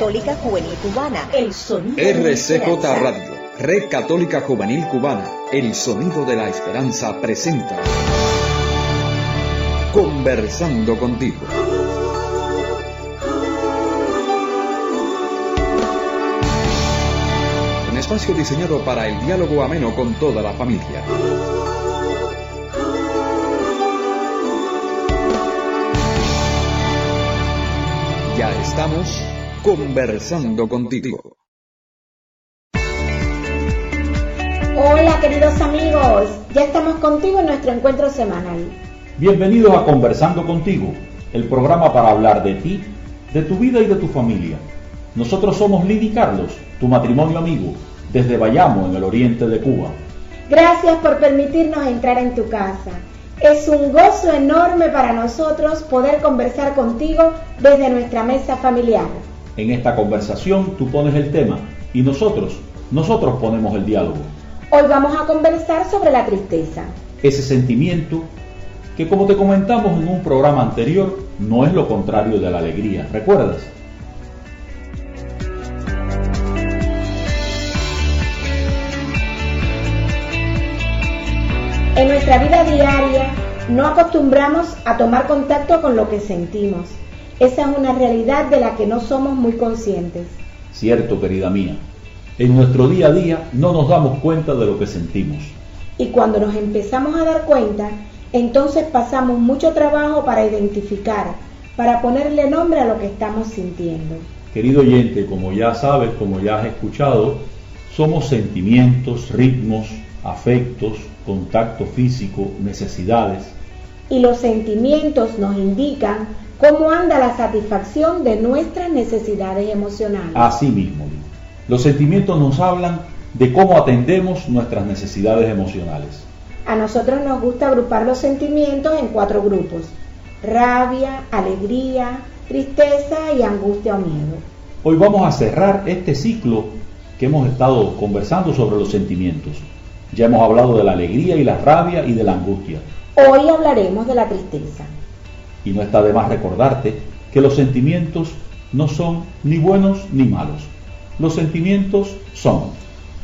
Católica Juvenil Cubana, el sonido RCJ Radio, Red Católica Juvenil Cubana, el sonido de la esperanza presenta Conversando contigo. Un espacio diseñado para el diálogo ameno con toda la familia. Ya estamos conversando contigo. Hola queridos amigos, ya estamos contigo en nuestro encuentro semanal. Bienvenidos a Conversando contigo, el programa para hablar de ti, de tu vida y de tu familia. Nosotros somos Lidy y Carlos, tu matrimonio amigo, desde Bayamo, en el oriente de Cuba. Gracias por permitirnos entrar en tu casa. Es un gozo enorme para nosotros poder conversar contigo desde nuestra mesa familiar. En esta conversación tú pones el tema y nosotros, nosotros ponemos el diálogo. Hoy vamos a conversar sobre la tristeza. Ese sentimiento que como te comentamos en un programa anterior, no es lo contrario de la alegría, ¿recuerdas? En nuestra vida diaria no acostumbramos a tomar contacto con lo que sentimos. Esa es una realidad de la que no somos muy conscientes. Cierto, querida mía. En nuestro día a día no nos damos cuenta de lo que sentimos. Y cuando nos empezamos a dar cuenta, entonces pasamos mucho trabajo para identificar, para ponerle nombre a lo que estamos sintiendo. Querido oyente, como ya sabes, como ya has escuchado, somos sentimientos, ritmos, afectos, contacto físico, necesidades. Y los sentimientos nos indican cómo anda la satisfacción de nuestras necesidades emocionales. Así mismo, los sentimientos nos hablan de cómo atendemos nuestras necesidades emocionales. A nosotros nos gusta agrupar los sentimientos en cuatro grupos. Rabia, alegría, tristeza y angustia o miedo. Hoy vamos a cerrar este ciclo que hemos estado conversando sobre los sentimientos. Ya hemos hablado de la alegría y la rabia y de la angustia. Hoy hablaremos de la tristeza. Y no está de más recordarte que los sentimientos no son ni buenos ni malos. Los sentimientos son.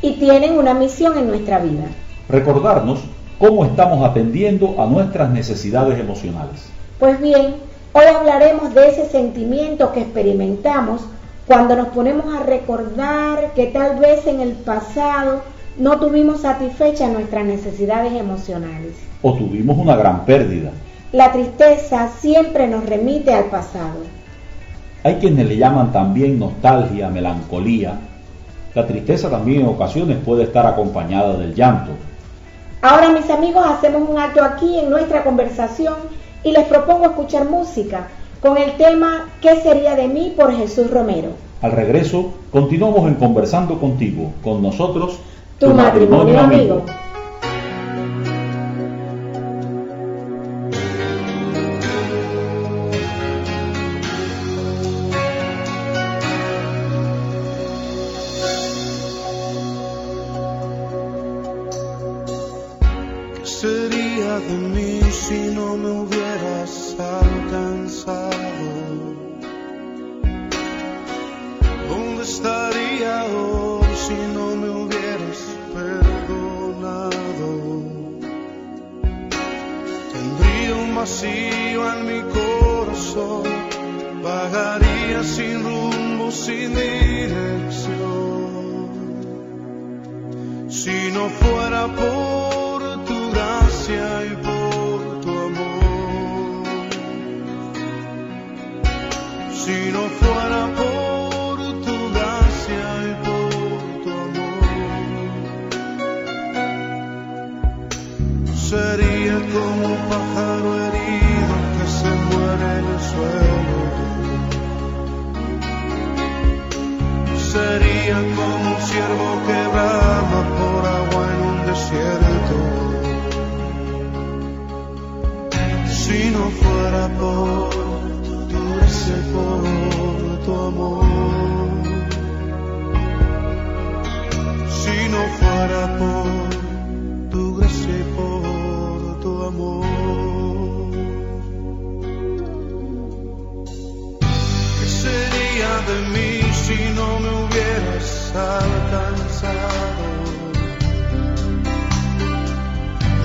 Y tienen una misión en nuestra vida. Recordarnos cómo estamos atendiendo a nuestras necesidades emocionales. Pues bien, hoy hablaremos de ese sentimiento que experimentamos cuando nos ponemos a recordar que tal vez en el pasado no tuvimos satisfechas nuestras necesidades emocionales. O tuvimos una gran pérdida. La tristeza siempre nos remite al pasado. Hay quienes le llaman también nostalgia, melancolía. La tristeza también en ocasiones puede estar acompañada del llanto. Ahora mis amigos hacemos un acto aquí en nuestra conversación y les propongo escuchar música con el tema ¿Qué sería de mí? por Jesús Romero. Al regreso, continuamos en Conversando contigo, con nosotros, tu, matrimonio, amigo. ¿Qué si no fuera por tu gracia y por tu amor, sería como un pájaro herido que se muere en el suelo. Sería como un ciervo que brama por agua en un desierto. Si no fuera por y por tu amor. Si no fuera por tu gracia por tu amor. de mí si no me hubieras alcanzado?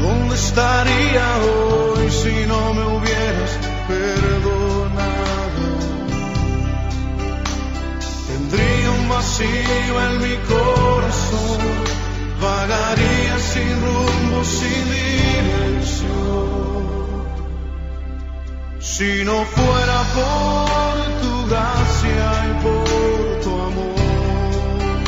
¿Dónde estaría hoy si no me hubieras perdonado? Vacío en mi corazón, vagaría sin rumbo, sin dirección. Si no fuera por tu gracia y por tu amor,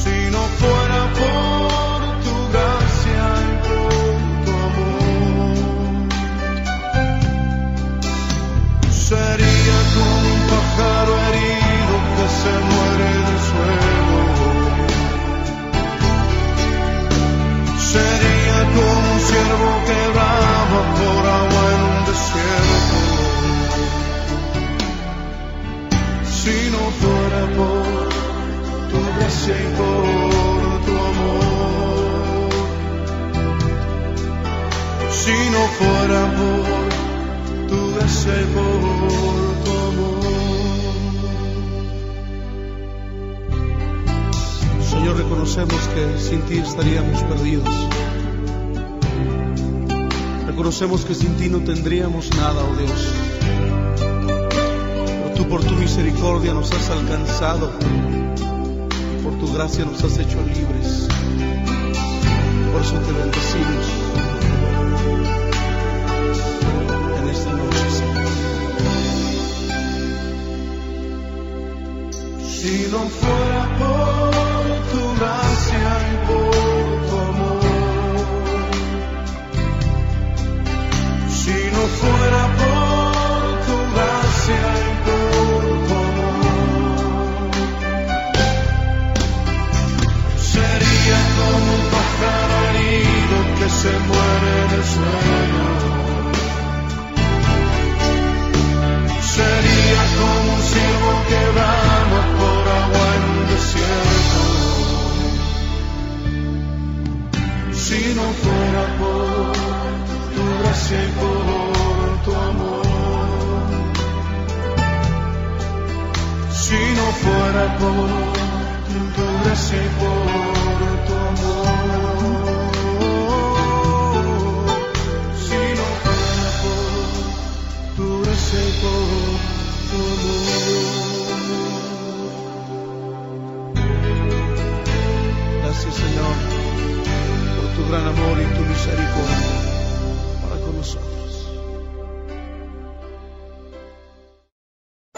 si no fuera por tu gracia y por tu amor, sería como por tu amor. Si no fuera por tu y por tu amor. Señor, reconocemos que sin ti estaríamos perdidos. Reconocemos que sin ti no tendríamos nada, oh Dios. Pero tú por tu misericordia nos has alcanzado. Tu gracia nos has hecho libres. Por eso te bendecimos. En esta noche, Señor. Si no fuera por Sería como un ciervo que brama por agua en un desierto. Si no fuera por tu gracia y por tu amor. Si no fuera por tu gracia y por Gracias Señor por tu gran amor y tu misericordia para con nosotros.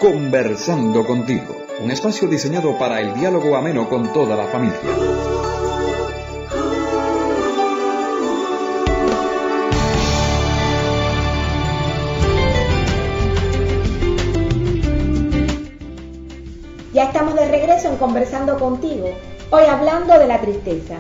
Conversando contigo, un espacio diseñado para el diálogo ameno con toda la familia. Conversando contigo, hoy hablando de la tristeza.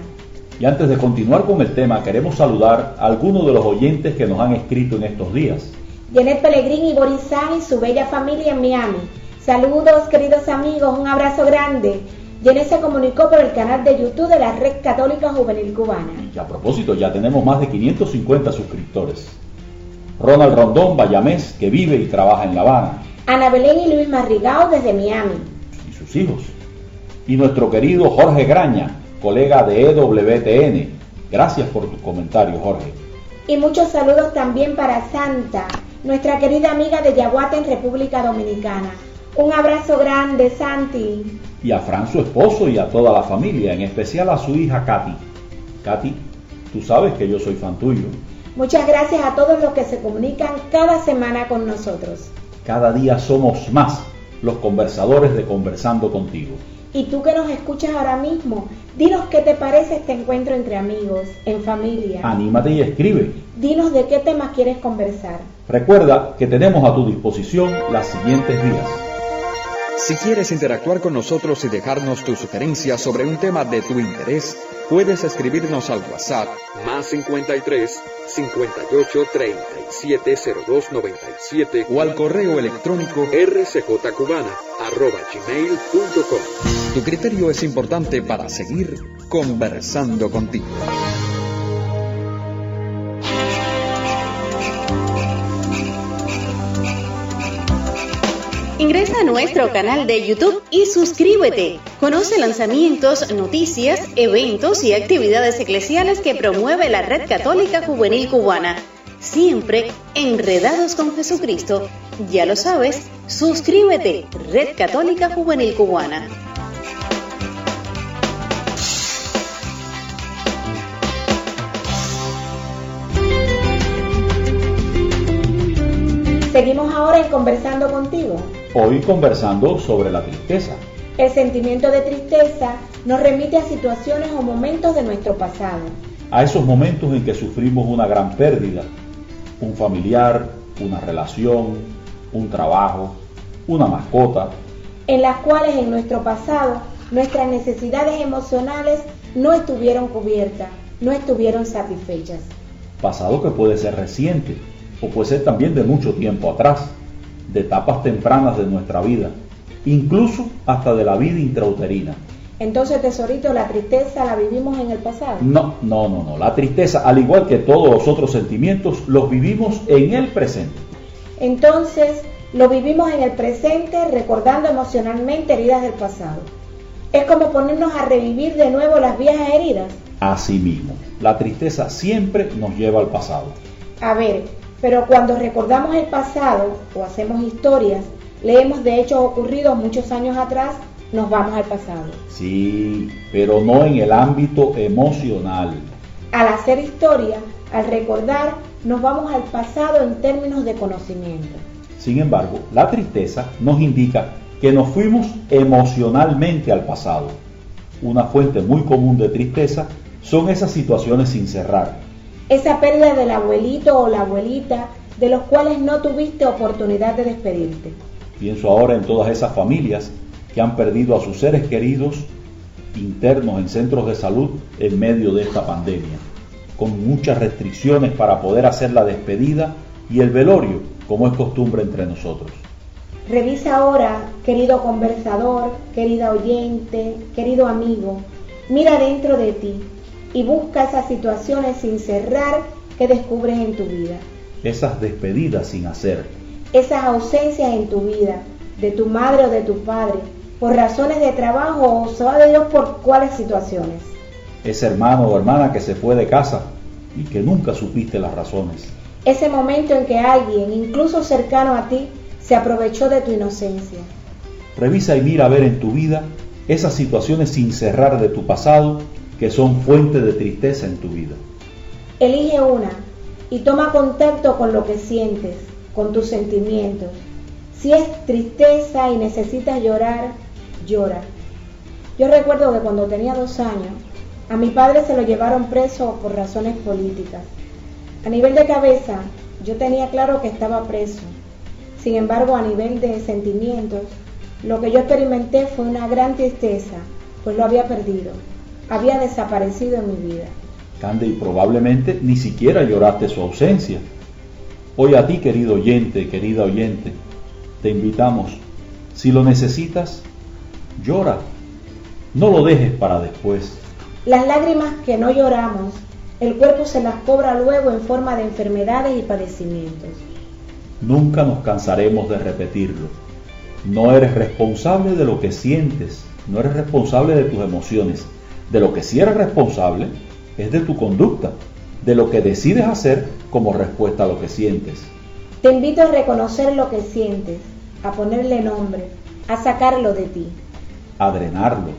Y antes de continuar con el tema, queremos saludar a algunos de los oyentes que nos han escrito en estos días. Janet Pellegrini y Borisán y su bella familia en Miami. Saludos queridos amigos, un abrazo grande. Janet se comunicó por el canal de YouTube de la Red Católica Juvenil Cubana. Y a propósito, ya tenemos más de 550 suscriptores. Ronald Rondón Bayamés, que vive y trabaja en La Habana, Ana Belén y Luis Marrigao desde Miami. y sus hijos. Y nuestro querido Jorge Graña, colega de EWTN. Gracias por tus comentarios, Jorge. Y muchos saludos también para Santa, nuestra querida amiga de Yaguate en República Dominicana. Un abrazo grande, Santi. Y a Fran, su esposo, y a toda la familia, en especial a su hija Katy. Katy, tú sabes que yo soy fan tuyo. Muchas gracias a todos los que se comunican cada semana con nosotros. Cada día somos más los conversadores de Conversando contigo. Y tú que nos escuchas ahora mismo, dinos qué te parece este encuentro entre amigos, en familia. Anímate y escribe. Dinos de qué temas quieres conversar. Recuerda que tenemos a tu disposición las siguientes vías. Si quieres interactuar con nosotros y dejarnos tus sugerencias sobre un tema de tu interés, puedes escribirnos al WhatsApp más 53 58 37 02 97 o al correo electrónico. rcjcubana arroba. Tu criterio es importante para seguir conversando contigo. Ingresa a nuestro canal de YouTube y suscríbete. Conoce lanzamientos, noticias, eventos y actividades eclesiales que promueve la Red Católica Juvenil Cubana. Siempre enredados con Jesucristo. Ya lo sabes, suscríbete, Red Católica Juvenil Cubana. Seguimos ahora en Conversando contigo. Hoy conversando sobre la tristeza. El sentimiento de tristeza nos remite a situaciones o momentos de nuestro pasado. A esos momentos en que sufrimos una gran pérdida, un familiar, una relación, un trabajo, una mascota. En las cuales en nuestro pasado nuestras necesidades emocionales no estuvieron cubiertas, no estuvieron satisfechas. Pasado que puede ser reciente, o puede ser también de mucho tiempo atrás, de etapas tempranas de nuestra vida, incluso hasta de la vida intrauterina. Entonces, tesorito, la tristeza la vivimos en el pasado. No, no, no, no. La tristeza, al igual que todos los otros sentimientos, los vivimos en el presente. Entonces, lo vivimos en el presente recordando emocionalmente heridas del pasado. Es como ponernos a revivir de nuevo las viejas heridas. Así mismo, la tristeza siempre nos lleva al pasado. A ver, pero cuando recordamos el pasado o hacemos historias, leemos de hechos ocurridos muchos años atrás, nos vamos al pasado. Sí, pero no en el ámbito emocional. Al hacer historia, al recordar, nos vamos al pasado en términos de conocimiento. Sin embargo, la tristeza nos indica que nos fuimos emocionalmente al pasado. Una fuente muy común de tristeza son esas situaciones sin cerrar, esa pérdida del abuelito o la abuelita de los cuales no tuviste oportunidad de despedirte. Pienso ahora en todas esas familias que han perdido a sus seres queridos internos en centros de salud en medio de esta pandemia, con muchas restricciones para poder hacer la despedida y el velorio, como es costumbre entre nosotros. Revisa ahora, querido conversador, querida oyente, querido amigo, mira dentro de ti y busca esas situaciones sin cerrar que descubres en tu vida. Esas despedidas sin hacer. Esas ausencias en tu vida, de tu madre o de tu padre, por razones de trabajo o sabe Dios por cuáles situaciones. Ese hermano o hermana que se fue de casa y que nunca supiste las razones. Ese momento en que alguien, incluso cercano a ti, se aprovechó de tu inocencia. Revisa y mira a ver en tu vida esas situaciones sin cerrar de tu pasado que son fuente de tristeza en tu vida. Elige una y toma contacto con lo que sientes, con tus sentimientos. Si es tristeza y necesitas llorar, llora. Yo recuerdo que cuando tenía dos años, a mi padre se lo llevaron preso por razones políticas. A nivel de cabeza, yo tenía claro que estaba preso. Sin embargo, a nivel de sentimientos, lo que yo experimenté fue una gran tristeza, pues lo había perdido había desaparecido en mi vida. Cande, y probablemente ni siquiera lloraste su ausencia. Hoy a ti, querido oyente, querida oyente, te invitamos, si lo necesitas, llora, no lo dejes para después. Las lágrimas que no lloramos, el cuerpo se las cobra luego en forma de enfermedades y padecimientos. Nunca nos cansaremos de repetirlo. No eres responsable de lo que sientes, no eres responsable de tus emociones de lo que sí eres responsable es de tu conducta, de lo que decides hacer como respuesta a lo que sientes. Te invito a reconocer lo que sientes, a ponerle nombre, a sacarlo de ti. A drenarlo,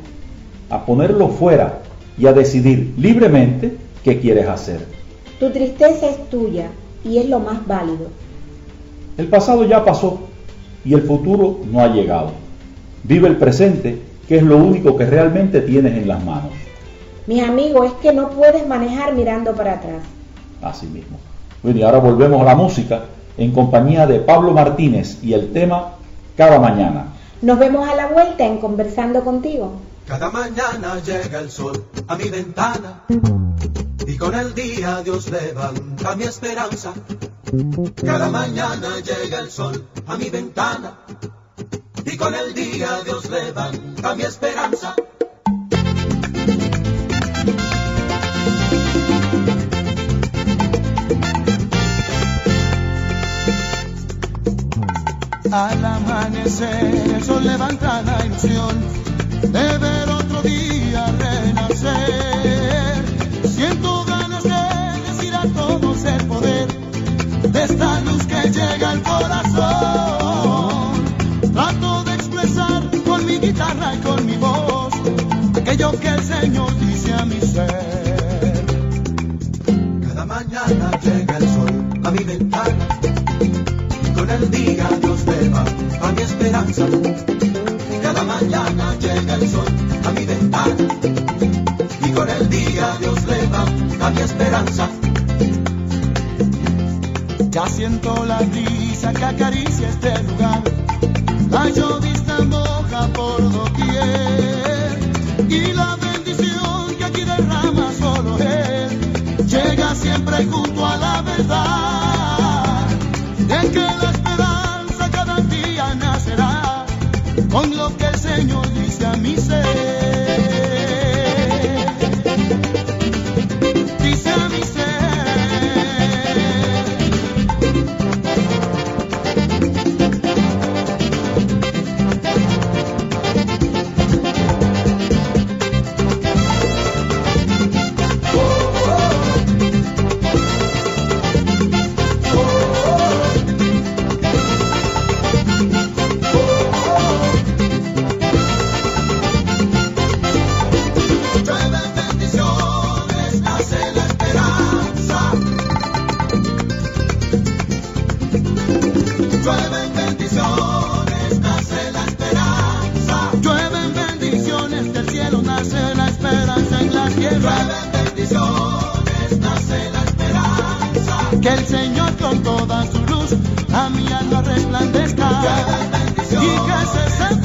a ponerlo fuera y a decidir libremente qué quieres hacer. Tu tristeza es tuya y es lo más válido. El pasado ya pasó y el futuro no ha llegado. Vive el presente que es lo único que realmente tienes en las manos. Mis amigos, es que no puedes manejar mirando para atrás. Así mismo. Bueno, y ahora volvemos a la música en compañía de Pablo Martínez y el tema Cada Mañana. Nos vemos a la vuelta en Conversando contigo. Cada mañana llega el sol a mi ventana y con el día Dios levanta mi esperanza. Cada mañana llega el sol a mi ventana con el día Dios levanta mi esperanza. Al amanecer el sol levanta la ilusión de ver otro día renacer. Aquello que el Señor dice a mi ser. Cada mañana llega el sol a mi ventana y con el día Dios va a mi esperanza. Cada mañana llega el sol a mi ventana y con el día Dios va a mi esperanza. Ya siento la brisa que acaricia este lugar, la llovista dice que se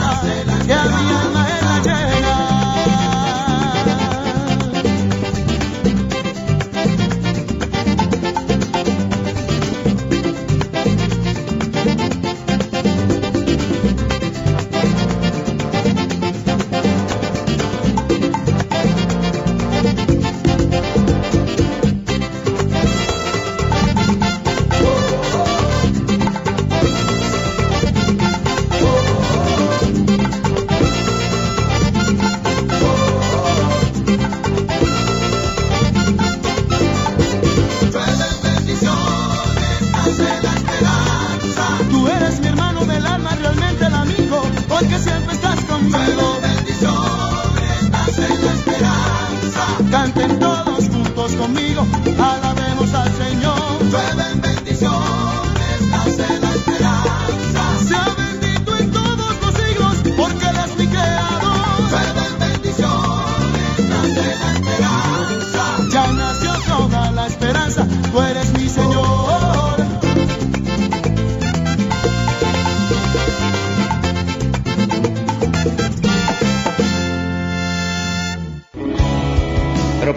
porque siempre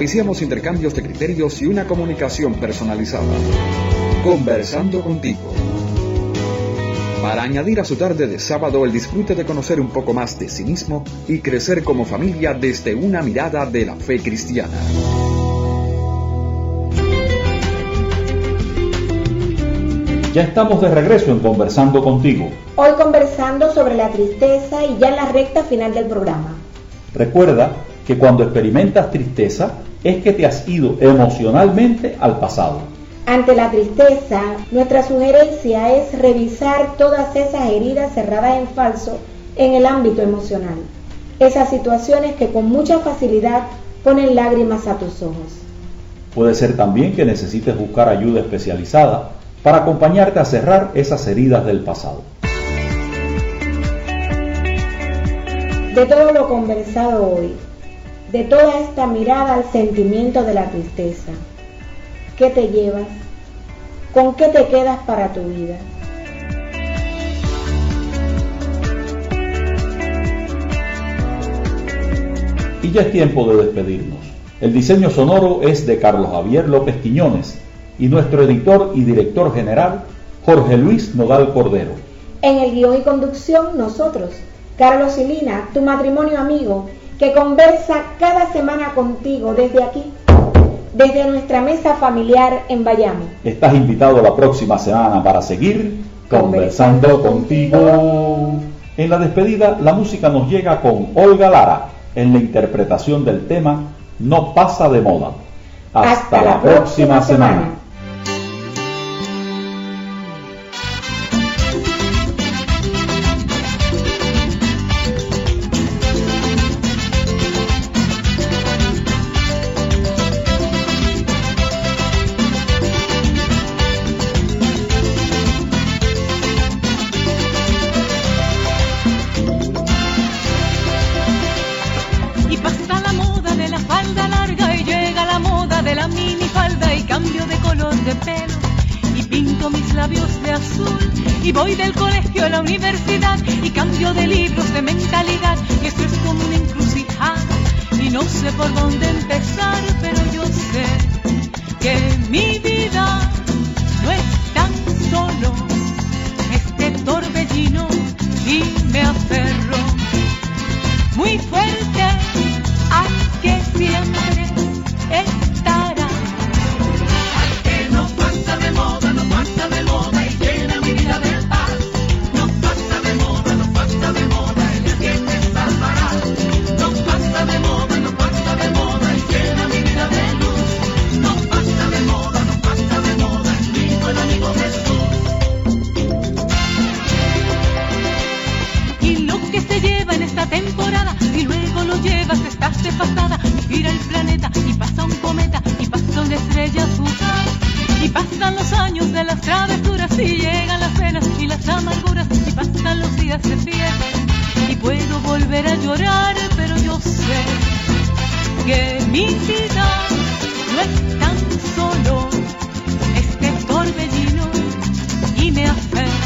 Propiciamos intercambios de criterios y una comunicación personalizada. Conversando contigo. Para añadir a su tarde de sábado el disfrute de conocer un poco más de sí mismo y crecer como familia desde una mirada de la fe cristiana. Ya estamos de regreso en Conversando contigo. Hoy conversando sobre la tristeza y ya en la recta final del programa. Recuerda que cuando experimentas tristeza es que te has ido emocionalmente al pasado. Ante la tristeza, nuestra sugerencia es revisar todas esas heridas cerradas en falso en el ámbito emocional. Esas situaciones que con mucha facilidad ponen lágrimas a tus ojos. Puede ser también que necesites buscar ayuda especializada para acompañarte a cerrar esas heridas del pasado. De todo lo conversado hoy, de toda esta mirada al sentimiento de la tristeza, ¿qué te llevas? ¿Con qué te quedas para tu vida? Y ya es tiempo de despedirnos. El diseño sonoro es de Carlos Javier López Quiñones y nuestro editor y director general, Jorge Luis Nodal Cordero. En el guion y conducción, nosotros, Carlos y Lina, tu matrimonio amigo, que conversa cada semana contigo desde aquí, desde nuestra mesa familiar en Miami. Estás invitado la próxima semana para seguir conversando contigo. En la despedida, la música nos llega con Olga Lara en la interpretación del tema No pasa de moda. Hasta, la, próxima, semana. libros de mentalidad, y esto es como una encrucijada y no sé por dónde temporada y luego lo llevas, estás desfasada y gira el planeta y pasa un cometa y pasa una estrella azul. Y pasan los años de las travesuras y llegan las penas y las amarguras y pasan los días de fiesta. Y puedo volver a llorar pero yo sé que mi vida no es tan solo este torbellino y me afecta